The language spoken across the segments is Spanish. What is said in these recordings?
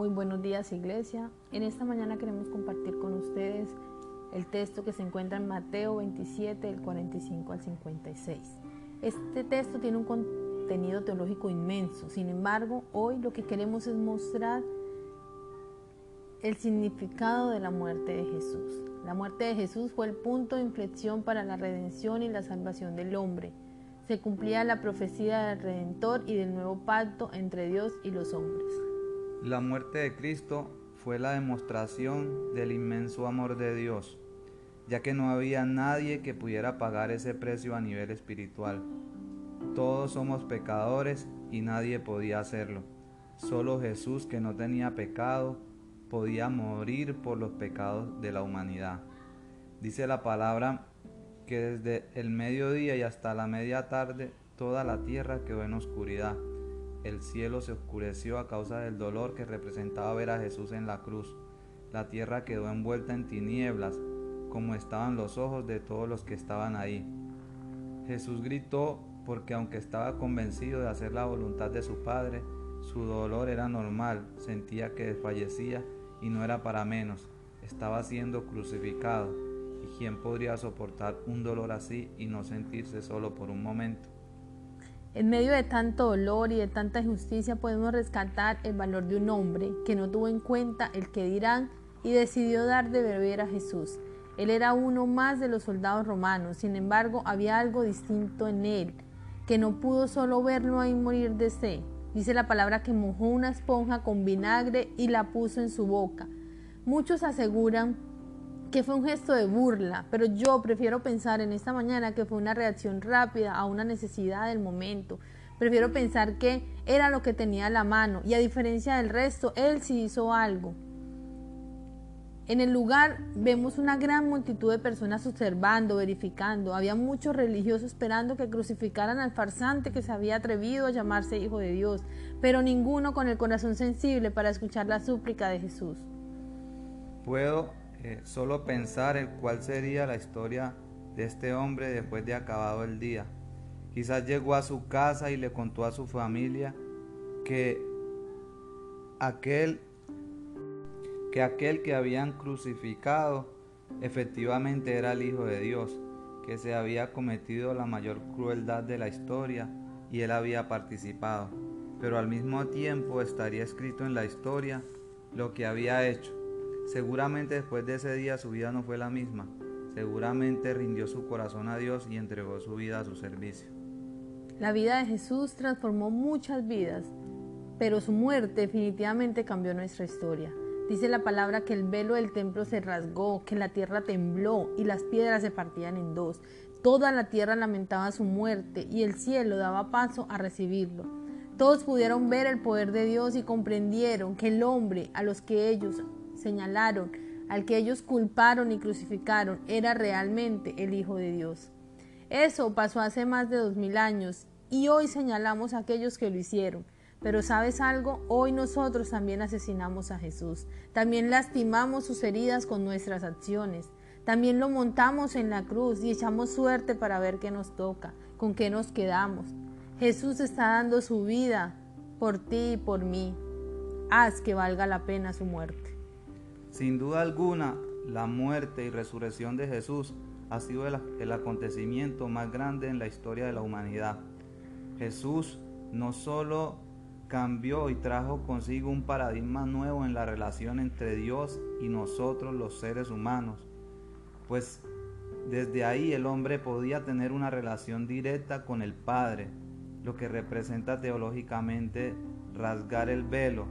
Muy buenos días iglesia. En esta mañana queremos compartir con ustedes el texto que se encuentra en Mateo 27, del 45 al 56. Este texto tiene un contenido teológico inmenso, sin embargo, hoy lo que queremos es mostrar el significado de la muerte de Jesús. La muerte de Jesús fue el punto de inflexión para la redención y la salvación del hombre. Se cumplía la profecía del Redentor y del nuevo pacto entre Dios y los hombres. La muerte de Cristo fue la demostración del inmenso amor de Dios, ya que no había nadie que pudiera pagar ese precio a nivel espiritual. Todos somos pecadores y nadie podía hacerlo. Solo Jesús, que no tenía pecado, podía morir por los pecados de la humanidad. Dice la palabra que desde el mediodía y hasta la media tarde toda la tierra quedó en oscuridad. El cielo se oscureció a causa del dolor que representaba ver a Jesús en la cruz. La tierra quedó envuelta en tinieblas, como estaban los ojos de todos los que estaban ahí. Jesús gritó porque aunque estaba convencido de hacer la voluntad de su Padre, su dolor era normal, sentía que desfallecía y no era para menos, estaba siendo crucificado. ¿Y quién podría soportar un dolor así y no sentirse solo por un momento? En medio de tanto dolor y de tanta injusticia podemos rescatar el valor de un hombre que no tuvo en cuenta el que dirán y decidió dar de beber a Jesús. Él era uno más de los soldados romanos, sin embargo había algo distinto en él, que no pudo solo verlo ahí morir de sed, Dice la palabra que mojó una esponja con vinagre y la puso en su boca. Muchos aseguran que fue un gesto de burla, pero yo prefiero pensar en esta mañana que fue una reacción rápida a una necesidad del momento. Prefiero pensar que era lo que tenía a la mano y a diferencia del resto, él sí hizo algo. En el lugar vemos una gran multitud de personas observando, verificando. Había muchos religiosos esperando que crucificaran al farsante que se había atrevido a llamarse Hijo de Dios, pero ninguno con el corazón sensible para escuchar la súplica de Jesús. Puedo eh, solo pensar en cuál sería la historia de este hombre después de acabado el día. Quizás llegó a su casa y le contó a su familia que aquel que aquel que habían crucificado efectivamente era el Hijo de Dios, que se había cometido la mayor crueldad de la historia y él había participado, pero al mismo tiempo estaría escrito en la historia lo que había hecho. Seguramente después de ese día su vida no fue la misma, seguramente rindió su corazón a Dios y entregó su vida a su servicio. La vida de Jesús transformó muchas vidas, pero su muerte definitivamente cambió nuestra historia. Dice la palabra que el velo del templo se rasgó, que la tierra tembló y las piedras se partían en dos. Toda la tierra lamentaba su muerte y el cielo daba paso a recibirlo. Todos pudieron ver el poder de Dios y comprendieron que el hombre a los que ellos señalaron, al que ellos culparon y crucificaron, era realmente el Hijo de Dios. Eso pasó hace más de dos mil años y hoy señalamos a aquellos que lo hicieron. Pero sabes algo, hoy nosotros también asesinamos a Jesús, también lastimamos sus heridas con nuestras acciones, también lo montamos en la cruz y echamos suerte para ver qué nos toca, con qué nos quedamos. Jesús está dando su vida por ti y por mí. Haz que valga la pena su muerte. Sin duda alguna, la muerte y resurrección de Jesús ha sido el, acontecimiento más grande en la historia de la humanidad. Jesús no solo cambió y trajo consigo un paradigma nuevo en la relación entre Dios y nosotros los seres humanos, pues desde ahí el hombre podía tener una relación directa con el Padre, lo que representa teológicamente rasgar el velo.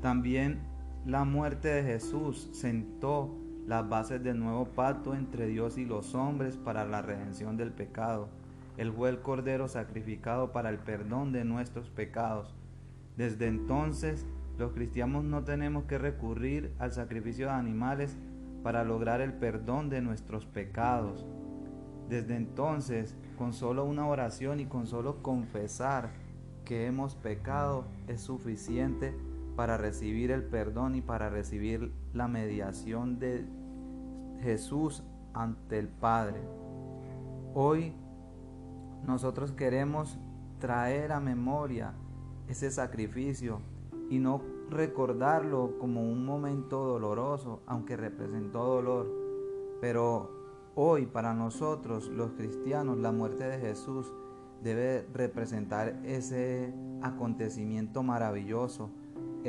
También la muerte de Jesús sentó las bases del nuevo pacto entre Dios y los hombres para la redención del pecado él fue el Cordero sacrificado para el perdón de nuestros pecados. Desde entonces, los cristianos no tenemos que recurrir al sacrificio de animales para lograr el perdón de nuestros pecados. Desde entonces, con solo una oración y con solo confesar que hemos pecado es suficiente para recibir el perdón y para recibir la mediación de Jesús ante el Padre. Hoy nosotros queremos traer a memoria ese sacrificio y no recordarlo como un momento doloroso, aunque representó dolor. Pero hoy para nosotros los cristianos la muerte de Jesús debe representar ese acontecimiento maravilloso,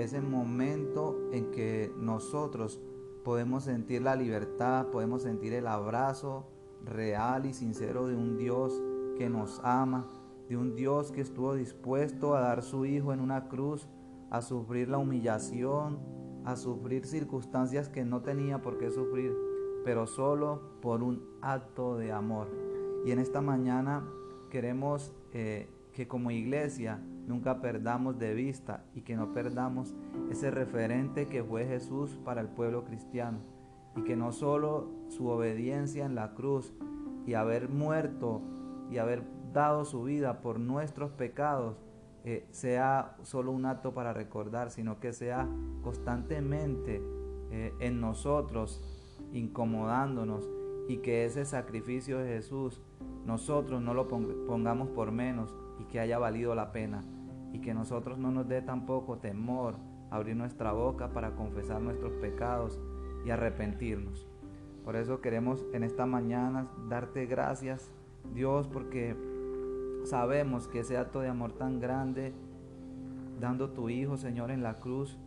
ese momento en que nosotros podemos sentir la libertad, podemos sentir el abrazo real y sincero de un Dios que nos ama, de un Dios que estuvo dispuesto a dar su Hijo en una cruz, a sufrir la humillación, a sufrir circunstancias que no tenía por qué sufrir, pero solo por un acto de amor. Y en esta mañana queremos eh, que como iglesia nunca perdamos de vista y que no perdamos ese referente que fue Jesús para el pueblo cristiano. Y que no solo su obediencia en la cruz y haber muerto y haber dado su vida por nuestros pecados eh, sea solo un acto para recordar, sino que sea constantemente eh, en nosotros, incomodándonos. Y que ese sacrificio de Jesús nosotros no lo pongamos por menos y que haya valido la pena y que nosotros no nos dé tampoco temor abrir nuestra boca para confesar nuestros pecados y arrepentirnos. Por eso queremos en esta mañana darte gracias, Dios, porque sabemos que ese acto de amor tan grande, dando tu Hijo, Señor, en la cruz,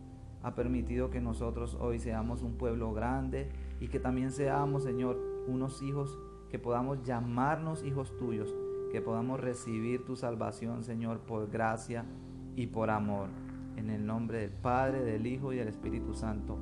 ha permitido que nosotros hoy seamos un pueblo grande y que también seamos, Señor, unos hijos que podamos llamarnos hijos tuyos, que podamos recibir tu salvación, Señor, por gracia y por amor. En el nombre del Padre, del Hijo y del Espíritu Santo.